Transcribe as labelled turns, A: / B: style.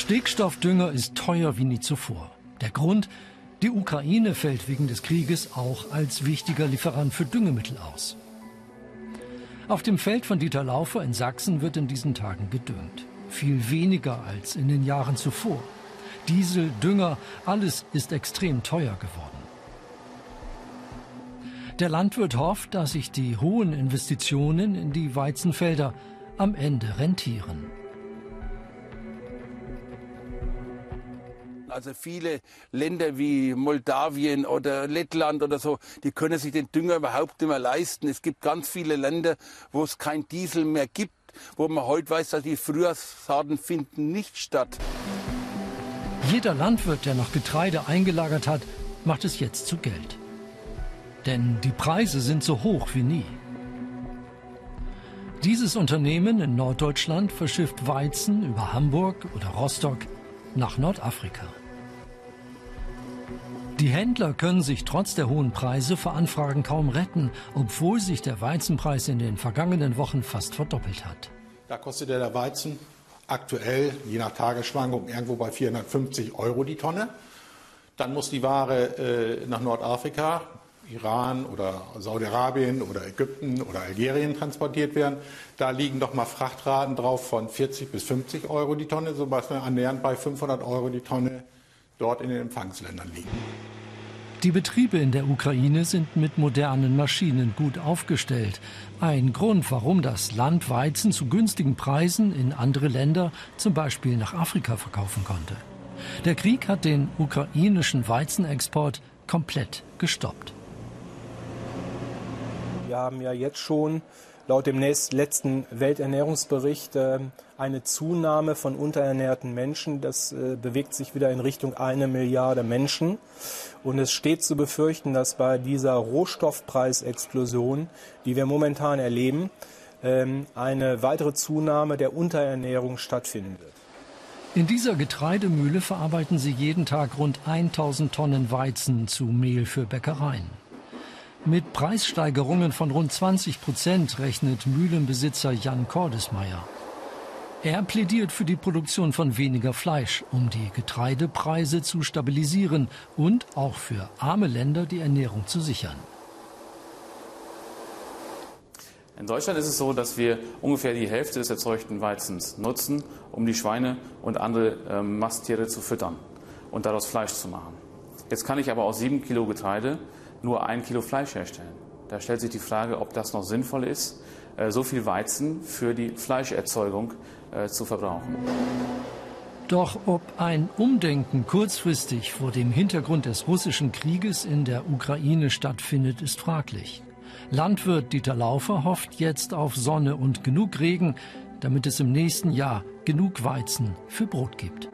A: Stickstoffdünger ist teuer wie nie zuvor. Der Grund, die Ukraine fällt wegen des Krieges auch als wichtiger Lieferant für Düngemittel aus. Auf dem Feld von Dieter Laufer in Sachsen wird in diesen Tagen gedüngt. Viel weniger als in den Jahren zuvor. Diesel, Dünger, alles ist extrem teuer geworden. Der Landwirt hofft, dass sich die hohen Investitionen in die Weizenfelder am Ende rentieren.
B: Also viele Länder wie Moldawien oder Lettland oder so, die können sich den Dünger überhaupt nicht mehr leisten. Es gibt ganz viele Länder, wo es kein Diesel mehr gibt, wo man heute weiß, dass die Frühjahrssaaten finden nicht statt.
A: Jeder Landwirt, der noch Getreide eingelagert hat, macht es jetzt zu Geld. Denn die Preise sind so hoch wie nie. Dieses Unternehmen in Norddeutschland verschifft Weizen über Hamburg oder Rostock nach Nordafrika. Die Händler können sich trotz der hohen Preise vor Anfragen kaum retten, obwohl sich der Weizenpreis in den vergangenen Wochen fast verdoppelt hat.
C: Da kostet der Weizen aktuell, je nach Tagesschwankung, irgendwo bei 450 Euro die Tonne. Dann muss die Ware äh, nach Nordafrika, Iran oder Saudi-Arabien oder Ägypten oder Algerien transportiert werden. Da liegen doch mal Frachtraten drauf von 40 bis 50 Euro die Tonne, sodass wir annähernd bei 500 Euro die Tonne dort in den Empfangsländern liegen.
A: Die Betriebe in der Ukraine sind mit modernen Maschinen gut aufgestellt. Ein Grund, warum das Land Weizen zu günstigen Preisen in andere Länder, zum Beispiel nach Afrika, verkaufen konnte. Der Krieg hat den ukrainischen Weizenexport komplett gestoppt.
D: Wir haben ja jetzt schon laut dem letzten Welternährungsbericht ähm, eine Zunahme von unterernährten Menschen. Das äh, bewegt sich wieder in Richtung eine Milliarde Menschen. Und es steht zu befürchten, dass bei dieser Rohstoffpreisexplosion, die wir momentan erleben, ähm, eine weitere Zunahme der Unterernährung stattfinden wird.
A: In dieser Getreidemühle verarbeiten sie jeden Tag rund 1000 Tonnen Weizen zu Mehl für Bäckereien. Mit Preissteigerungen von rund 20 Prozent rechnet Mühlenbesitzer Jan Kordesmeier. Er plädiert für die Produktion von weniger Fleisch, um die Getreidepreise zu stabilisieren und auch für arme Länder die Ernährung zu sichern.
E: In Deutschland ist es so, dass wir ungefähr die Hälfte des erzeugten Weizens nutzen, um die Schweine und andere äh, Masttiere zu füttern und daraus Fleisch zu machen. Jetzt kann ich aber aus sieben Kilo Getreide nur ein Kilo Fleisch herstellen. Da stellt sich die Frage, ob das noch sinnvoll ist, äh, so viel Weizen für die Fleischerzeugung äh, zu verbrauchen.
A: Doch ob ein Umdenken kurzfristig vor dem Hintergrund des russischen Krieges in der Ukraine stattfindet, ist fraglich. Landwirt Dieter Laufer hofft jetzt auf Sonne und genug Regen, damit es im nächsten Jahr genug Weizen für Brot gibt.